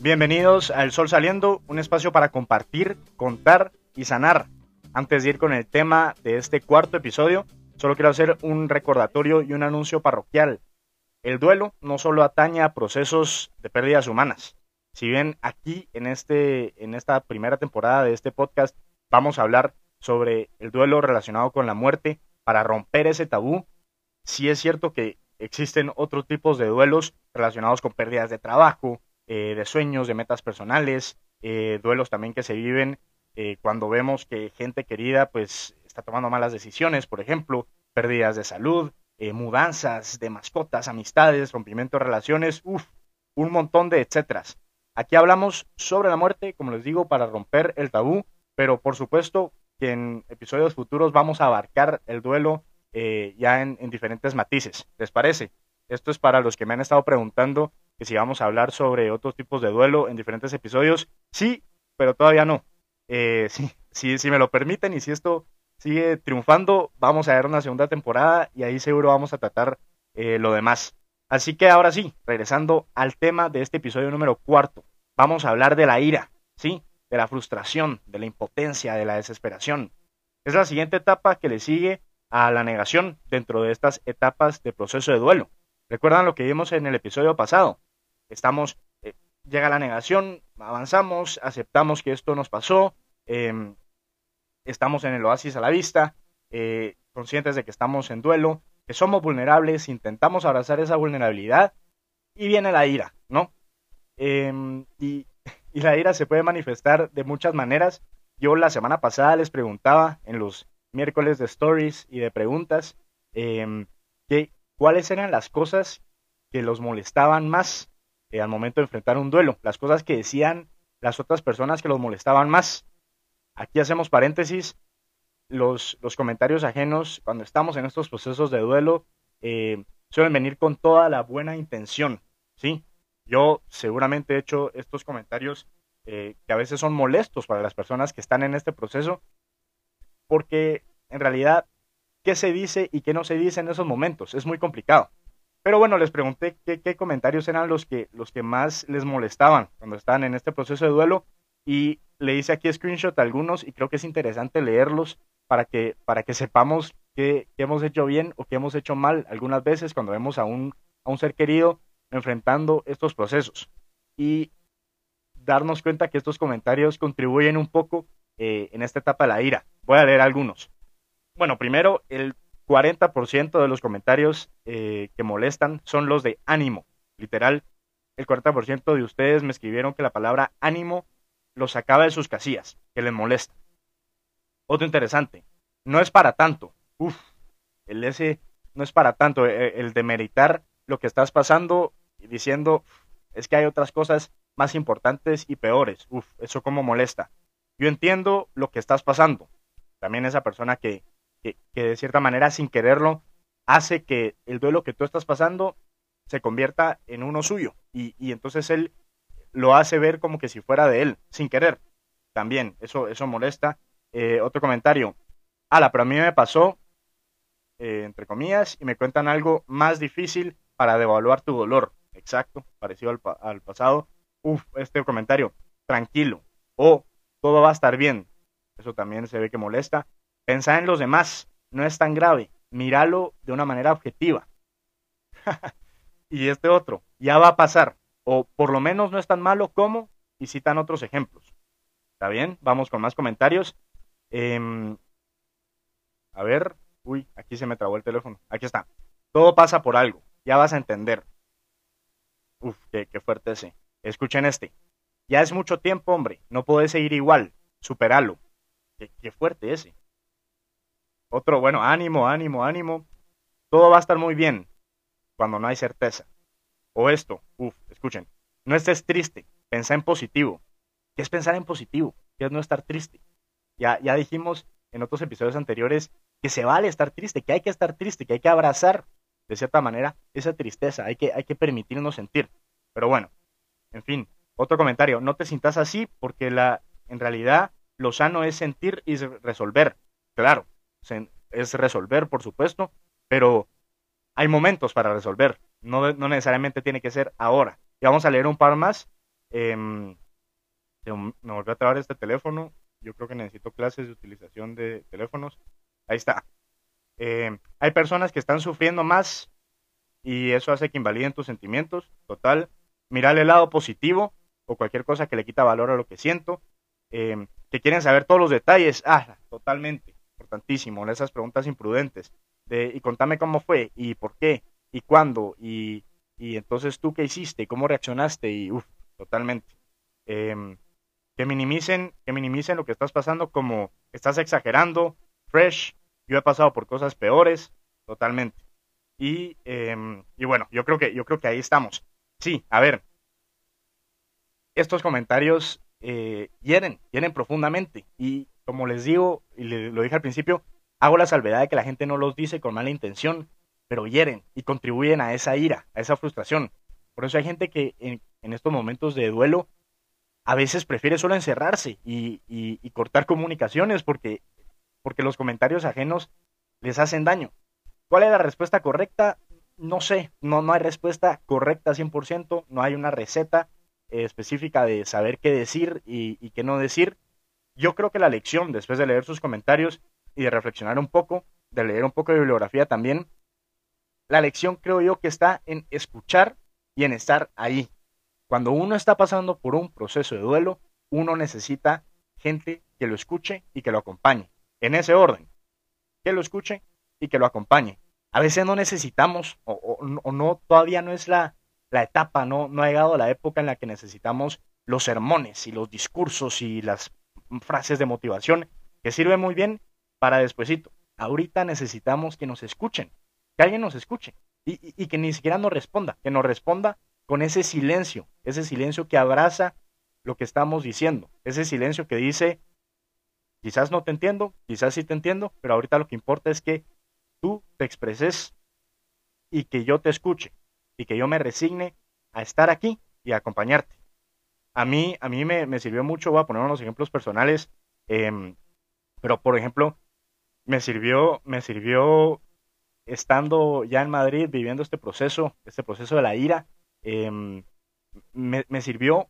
Bienvenidos a El Sol Saliendo, un espacio para compartir, contar y sanar. Antes de ir con el tema de este cuarto episodio, solo quiero hacer un recordatorio y un anuncio parroquial. El duelo no solo atañe a procesos de pérdidas humanas. Si bien aquí en, este, en esta primera temporada de este podcast vamos a hablar sobre el duelo relacionado con la muerte para romper ese tabú, sí es cierto que existen otros tipos de duelos relacionados con pérdidas de trabajo, eh, de sueños, de metas personales, eh, duelos también que se viven eh, cuando vemos que gente querida pues está tomando malas decisiones, por ejemplo, pérdidas de salud, mudanzas de mascotas, amistades, rompimiento de relaciones, uff, un montón de etcéteras. Aquí hablamos sobre la muerte, como les digo, para romper el tabú, pero por supuesto que en episodios futuros vamos a abarcar el duelo ya en diferentes matices. ¿Les parece? Esto es para los que me han estado preguntando que si vamos a hablar sobre otros tipos de duelo en diferentes episodios. Sí, pero todavía no. Eh, sí, si me lo permiten y si esto sigue triunfando, vamos a ver una segunda temporada y ahí seguro vamos a tratar eh, lo demás. Así que ahora sí, regresando al tema de este episodio número cuarto, vamos a hablar de la ira, ¿sí? De la frustración, de la impotencia, de la desesperación. Es la siguiente etapa que le sigue a la negación dentro de estas etapas de proceso de duelo. ¿Recuerdan lo que vimos en el episodio pasado? Estamos, eh, llega la negación, avanzamos, aceptamos que esto nos pasó, em, estamos en el oasis a la vista, eh, conscientes de que estamos en duelo, que somos vulnerables, intentamos abrazar esa vulnerabilidad y viene la ira, ¿no? Em, y, y, la ira se puede manifestar de muchas maneras. Yo la semana pasada les preguntaba en los miércoles de stories y de preguntas eh, que, cuáles eran las cosas que los molestaban más eh, al momento de enfrentar un duelo, las cosas que decían las otras personas que los molestaban más. Aquí hacemos paréntesis, los, los comentarios ajenos cuando estamos en estos procesos de duelo eh, suelen venir con toda la buena intención, ¿sí? Yo seguramente he hecho estos comentarios eh, que a veces son molestos para las personas que están en este proceso, porque en realidad, ¿qué se dice y qué no se dice en esos momentos? Es muy complicado. Pero bueno, les pregunté qué, comentarios eran los que, los que más les molestaban cuando estaban en este proceso de duelo y le hice aquí screenshot a algunos y creo que es interesante leerlos para que, para que sepamos qué, hemos hecho bien o qué hemos hecho mal algunas veces cuando vemos a un, a un ser querido enfrentando estos procesos. Y darnos cuenta que estos comentarios contribuyen un poco eh, en esta etapa de la ira. Voy a leer algunos. Bueno, primero, el 40% de los comentarios eh, que molestan son los de ánimo. Literal, el 40% de ustedes me escribieron que la palabra ánimo los sacaba de sus casillas, que les molesta. Otro interesante, no es para tanto. Uf, el ese no es para tanto, eh, el de meritar lo que estás pasando y diciendo es que hay otras cosas más importantes y peores. Uf, eso como molesta. Yo entiendo lo que estás pasando. También esa persona que que, de cierta manera sin quererlo hace que el duelo que tú estás pasando se convierta en uno suyo y, entonces él lo hace ver como que si fuera de él, sin querer. También, eso, eso molesta. Eh, otro comentario. Ala, pero a mí me pasó, eh, entre comillas, y me cuentan algo más difícil para devaluar tu dolor. Exacto, parecido al, al pasado. Uf, este comentario. Tranquilo. O todo va a estar bien. Eso también se ve que molesta. Pensar en los demás no es tan grave. Míralo de una manera objetiva. y este otro, ya va a pasar. O por lo menos no es tan malo como, y citan otros ejemplos. ¿Está bien? Vamos con más comentarios. Em, a ver, uy, aquí se me trabó el teléfono. Aquí está. Todo pasa por algo. Ya vas a entender. Uf, qué, fuerte ese. Escuchen este. Ya es mucho tiempo, hombre. No puedes seguir igual. Superalo. Qué fuerte ese. Otro, bueno, ánimo, ánimo, ánimo. Todo va a estar muy bien cuando no hay certeza. O esto, uff, escuchen, no estés triste, pensa en positivo. ¿Qué es pensar en positivo? ¿Qué es no estar triste? Ya, ya dijimos en otros episodios anteriores que se vale estar triste, que hay que estar triste, que hay que abrazar de cierta manera esa tristeza, hay que, hay que permitirnos sentir. Pero bueno, en fin, otro comentario, no te sientas así porque la, en realidad lo sano es sentir y resolver. Claro, es resolver, por supuesto, pero hay momentos para resolver, no, necesariamente tiene que ser ahora. Y vamos a leer un par más. Em, me volvió a trabar este teléfono. Yo creo que necesito clases de utilización de teléfonos. Ahí está. Em, hay personas que están sufriendo más y eso hace que invaliden tus sentimientos. Total, mirar el lado positivo o cualquier cosa que le quita valor a lo que siento. Em, que quieren saber todos los detalles. Ah, totalmente. Importantísimo. Esas preguntas imprudentes. De, y contame cómo fue y por qué y cuándo y, y entonces tú qué hiciste, cómo reaccionaste y uff, totalmente. Em, que minimicen, que minimicen lo que estás pasando como estás exagerando, fresh, yo he pasado por cosas peores, totalmente. Y, em, y bueno, yo creo que, yo creo que ahí estamos. Sí, a ver, estos comentarios eh, hieren, hieren profundamente. Y como les digo, y lo dije al principio, hago la salvedad de que la gente no los dice con mala intención, pero hieren y contribuyen a esa ira, a esa frustración. Por eso hay gente que en, estos momentos de duelo a veces prefiere solo encerrarse y, y, cortar comunicaciones porque, porque los comentarios ajenos les hacen daño. ¿Cuál es la respuesta correcta? No sé, no, no hay respuesta correcta 100%, no hay una receta específica de saber qué decir y, y, qué no decir. Yo creo que la lección, después de leer sus comentarios y de reflexionar un poco, de leer un poco de bibliografía también, la lección creo yo que está en escuchar y en estar ahí. Cuando uno está pasando por un proceso de duelo, uno necesita gente que lo escuche y que lo acompañe. En ese orden, que lo escuche y que lo acompañe. A veces no necesitamos, o, no, todavía no es la, la etapa, no, no ha llegado la época en la que necesitamos los sermones y los discursos y las frases de motivación, que sirven muy bien para despuesito. Ahorita necesitamos que nos escuchen, que alguien nos escuche y, que ni siquiera nos responda, que nos responda con ese silencio, ese silencio que abraza lo que estamos diciendo, ese silencio que dice, quizás no te entiendo, quizás sí te entiendo, pero ahorita lo que importa es que tú te expreses y que yo te escuche y que yo me resigne a estar aquí y a acompañarte. A mí, a mí me, sirvió mucho, voy a poner unos ejemplos personales, em, pero por ejemplo, me sirvió, me sirvió estando ya en Madrid, viviendo este proceso, este proceso de la ira, em, me, sirvió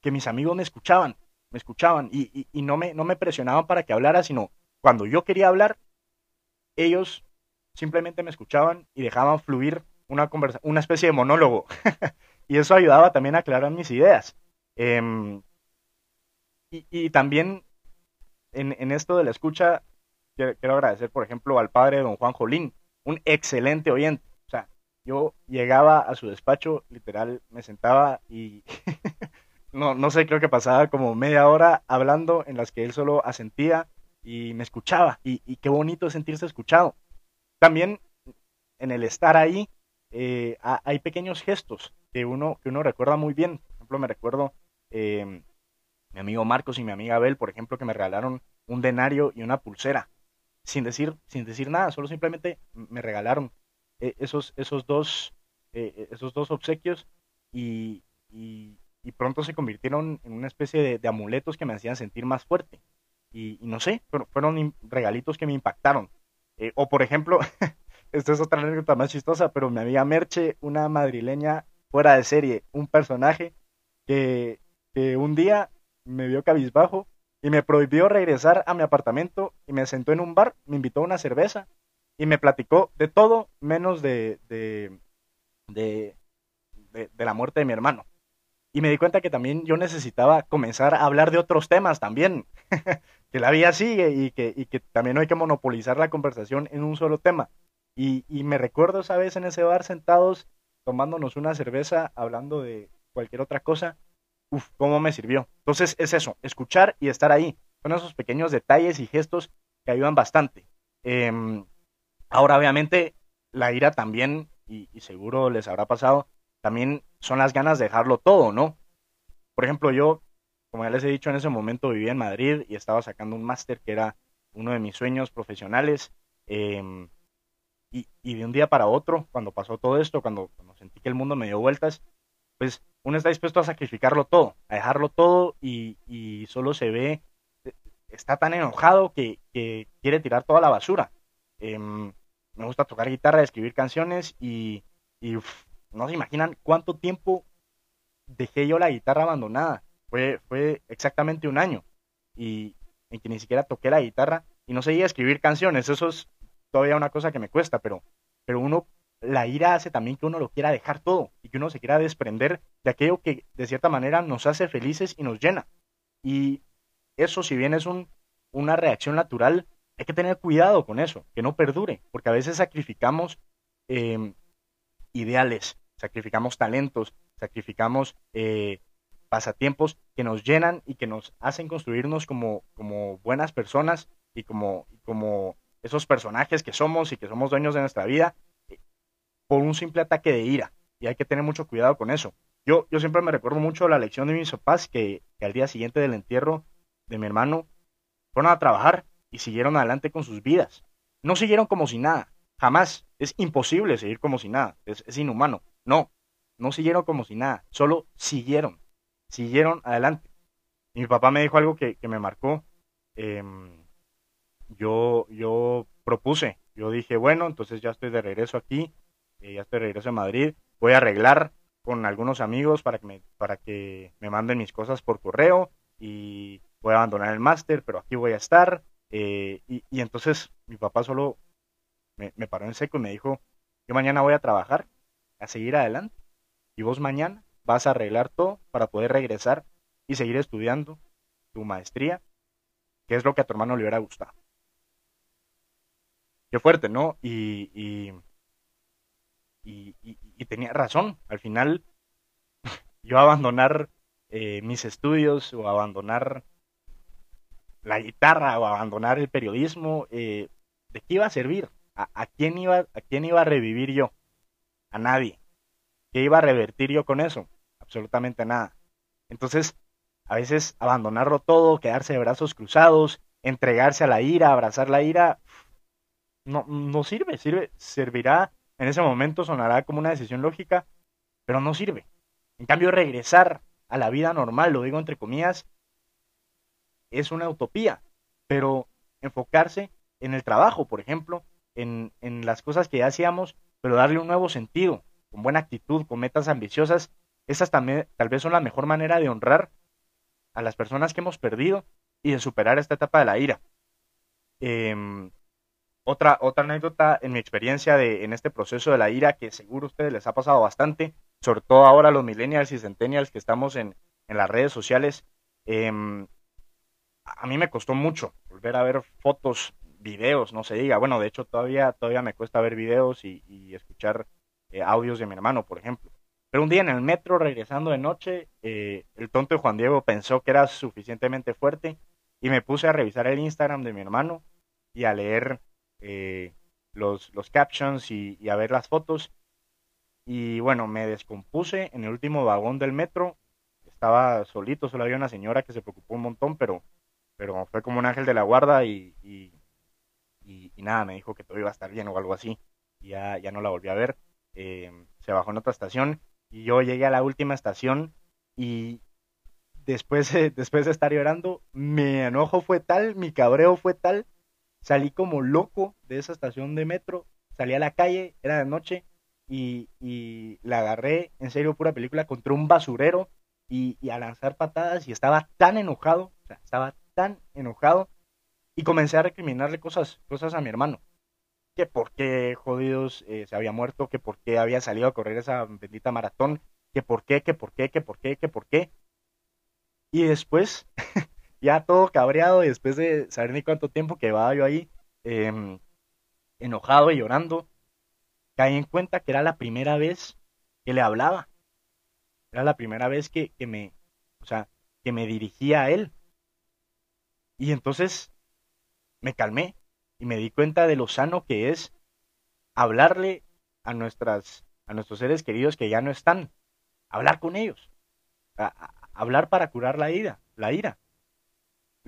que mis amigos me escuchaban, me escuchaban y, no, me, no me presionaban para que hablara, sino cuando yo quería hablar, ellos simplemente me escuchaban y dejaban fluir una, conversa una especie de monólogo. y eso ayudaba también a aclarar mis ideas. Em, y, también en, en, esto de la escucha, quiero, agradecer, por ejemplo, al padre don Juan Jolín, un excelente oyente. O sea, yo llegaba a su despacho, literal, me sentaba y no, no sé, creo que pasaba como media hora hablando en las que él solo asentía y me escuchaba. Y, qué bonito sentirse escuchado. También en el estar ahí eh, hay pequeños gestos que uno, que uno recuerda muy bien. Por ejemplo, me recuerdo eh, mi amigo Marcos y mi amiga Abel, por ejemplo, que me regalaron un denario y una pulsera sin decir, sin decir nada, solo simplemente me regalaron eh, esos, esos, dos, eh, esos dos obsequios y, y, pronto se convirtieron en una especie de, amuletos que me hacían sentir más fuerte. Y, no sé, fueron regalitos que me impactaron. o por ejemplo, esta es otra anécdota más chistosa, pero mi amiga Merche, una madrileña fuera de serie, un personaje que, que un día me vio cabizbajo y me prohibió regresar a mi apartamento y me sentó en un bar, me invitó a una cerveza y me platicó de todo menos de, de, de, de, la muerte de mi hermano. Y me di cuenta que también yo necesitaba comenzar a hablar de otros temas también, que la vida sigue y que, y que también no hay que monopolizar la conversación en un solo tema. Y, y me recuerdo esa vez en ese bar sentados tomándonos una cerveza, hablando de cualquier otra cosa, uf, cómo me sirvió. Entonces es eso, escuchar y estar ahí. Son esos pequeños detalles y gestos que ayudan bastante. Em, ahora, obviamente, la ira también, y, seguro les habrá pasado, también son las ganas de dejarlo todo, ¿no? Por ejemplo, yo, como ya les he dicho, en ese momento vivía en Madrid y estaba sacando un máster que era uno de mis sueños profesionales. Em, y, y, de un día para otro, cuando pasó todo esto, cuando, cuando sentí que el mundo me dio vueltas, pues uno está dispuesto a sacrificarlo todo, a dejarlo todo y, solo se ve, está tan enojado que, quiere tirar toda la basura. Em, me gusta tocar guitarra, escribir canciones y, no se imaginan cuánto tiempo dejé yo la guitarra abandonada. Fue, fue exactamente un año y en que ni siquiera toqué la guitarra y no seguía escribir canciones. Eso es todavía una cosa que me cuesta, pero, pero uno, la ira hace también que uno lo quiera dejar todo y que uno se quiera desprender de aquello que de cierta manera nos hace felices y nos llena. Y eso, si bien es un, una reacción natural, hay que tener cuidado con eso, que no perdure, porque a veces sacrificamos em, ideales, sacrificamos talentos, sacrificamos eh, pasatiempos que nos llenan y que nos hacen construirnos como, como buenas personas y como, como esos personajes que somos y que somos dueños de nuestra vida eh, por un simple ataque de ira. Y hay que tener mucho cuidado con eso. Yo, yo siempre me recuerdo mucho la lección de mis papás que, al día siguiente del entierro de mi hermano fueron a trabajar y siguieron adelante con sus vidas. No siguieron como si nada, jamás. Es imposible seguir como si nada, es, inhumano. No, no siguieron como si nada, solo siguieron, siguieron adelante. Mi papá me dijo algo que, me marcó. Em, yo, yo propuse, yo dije, bueno, entonces ya estoy de regreso aquí, eh, ya estoy de regreso en Madrid, voy a arreglar con algunos amigos para que me, para que me manden mis cosas por correo y voy a abandonar el máster, pero aquí voy a estar eh, y, entonces mi papá solo me, paró en seco y me dijo, yo mañana voy a trabajar, a seguir adelante, y vos mañana vas a arreglar todo para poder regresar y seguir estudiando tu maestría, que es lo que a tu hermano le hubiera gustado. Qué fuerte, ¿no? Y, y, y, tenía razón. Al final, yo abandonar eh, mis estudios o abandonar la guitarra o abandonar el periodismo, eh, ¿de qué iba a servir? ¿A, quién iba, ¿A quién iba a revivir yo? A nadie. ¿Qué iba a revertir yo con eso? Absolutamente nada. Entonces, a veces abandonarlo todo, quedarse de brazos cruzados, entregarse a la ira, abrazar la ira, no, no sirve, sirve, servirá, en ese momento sonará como una decisión lógica, pero no sirve. En cambio, regresar a la vida normal, lo digo entre comillas, es una utopía, pero enfocarse en el trabajo, por ejemplo, en, las cosas que ya hacíamos, pero darle un nuevo sentido, con buena actitud, con metas ambiciosas, esas también tal vez son la mejor manera de honrar a las personas que hemos perdido y de superar esta etapa de la ira. Em, otra, otra anécdota en mi experiencia de, en este proceso de la ira, que seguro a ustedes les ha pasado bastante, sobre todo ahora los millennials y centennials que estamos en, en las redes sociales, eh, a mí me costó mucho volver a ver fotos, videos, no se diga. Bueno, de hecho todavía, todavía me cuesta ver videos y, escuchar eh, audios de mi hermano, por ejemplo. Pero un día en el metro, regresando de noche, eh, el tonto Juan Diego pensó que era suficientemente fuerte y me puse a revisar el Instagram de mi hermano y a leer eh, los, los captions y, y a ver las fotos. Y bueno, me descompuse en el último vagón del metro. Estaba solito, solo había una señora que se preocupó un montón, pero pero fue como un ángel de la guarda y, y, nada, me dijo que todo iba a estar bien o algo así. Y ya, ya no la volví a ver. Eh, se bajó en otra estación y yo llegué a la última estación y después, después de estar llorando, mi enojo fue tal, mi cabreo fue tal, salí como loco de esa estación de metro, salí a la calle, era de noche y, y la agarré, en serio, pura película, contra un basurero y, y a lanzar patadas y estaba tan enojado, o sea, estaba tan enojado y comencé a recriminarle cosas, cosas a mi hermano. Que por qué jodidos eh, se había muerto, que por qué había salido a correr esa bendita maratón, que por qué, que por qué, que por qué, que por qué. Y después, ya todo cabreado, y después de saber ni cuánto tiempo que va yo ahí, em, enojado y llorando, caí en cuenta que era la primera vez que le hablaba. Era la primera vez que, que me, o sea, que me dirigía a él. Y entonces me calmé y me di cuenta de lo sano que es hablarle a nuestras a nuestros seres queridos que ya no están, hablar con ellos, hablar para curar la ira, la ira.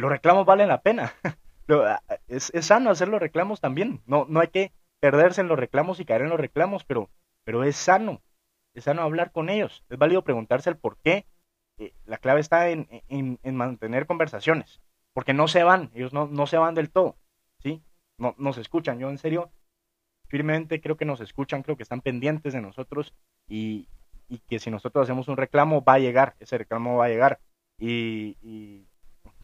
Los reclamos valen la pena. es, sano hacer los reclamos también. No, no hay que perderse en los reclamos y caer en los reclamos, pero, pero es sano. Es sano hablar con ellos. Es válido preguntarse el por qué. Eh, la clave está en, en mantener conversaciones porque no se van, ellos no, no se van del todo, ¿sí? No, se escuchan. Yo en serio firmemente creo que nos escuchan, creo que están pendientes de nosotros y, que si nosotros hacemos un reclamo va a llegar, ese reclamo va a llegar. Y, y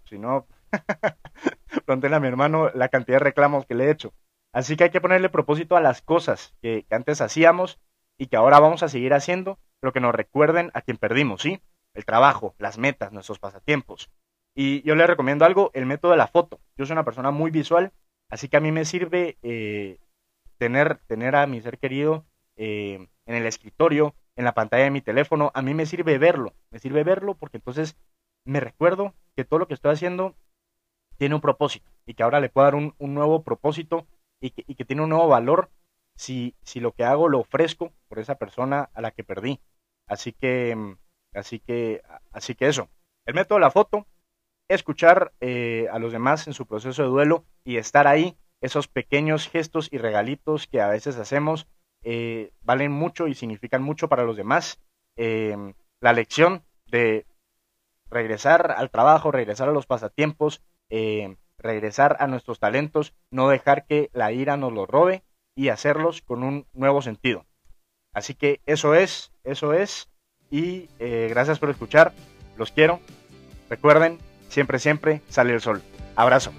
si no, pregúntenle a mi hermano la cantidad de reclamos que le he hecho. Así que hay que ponerle propósito a las cosas que, antes hacíamos y que ahora vamos a seguir haciendo, pero que nos recuerden a quien perdimos, ¿sí? El trabajo, las metas, nuestros pasatiempos. Y yo le recomiendo algo, el método de la foto. Yo soy una persona muy visual, así que a mí me sirve eh, tener, tener a mi ser querido eh, en el escritorio, en la pantalla de mi teléfono. A mí me sirve verlo, me sirve verlo porque entonces me recuerdo que todo lo que estoy haciendo tiene un propósito y que ahora le puedo dar un, nuevo propósito y que, tiene un nuevo valor si, si lo que hago lo ofrezco por esa persona a la que perdí. Así que, así que, así que eso. El método de la foto, escuchar eh, a los demás en su proceso de duelo y estar ahí, esos pequeños gestos y regalitos que a veces hacemos, eh, valen mucho y significan mucho para los demás. Eh, la lección de regresar al trabajo, regresar a los pasatiempos, eh, regresar a nuestros talentos, no dejar que la ira nos los robe y hacerlos con un nuevo sentido. Así que eso es, eso es. Y eh, gracias por escuchar. Los quiero. Recuerden, siempre, siempre sale el sol. Abrazo.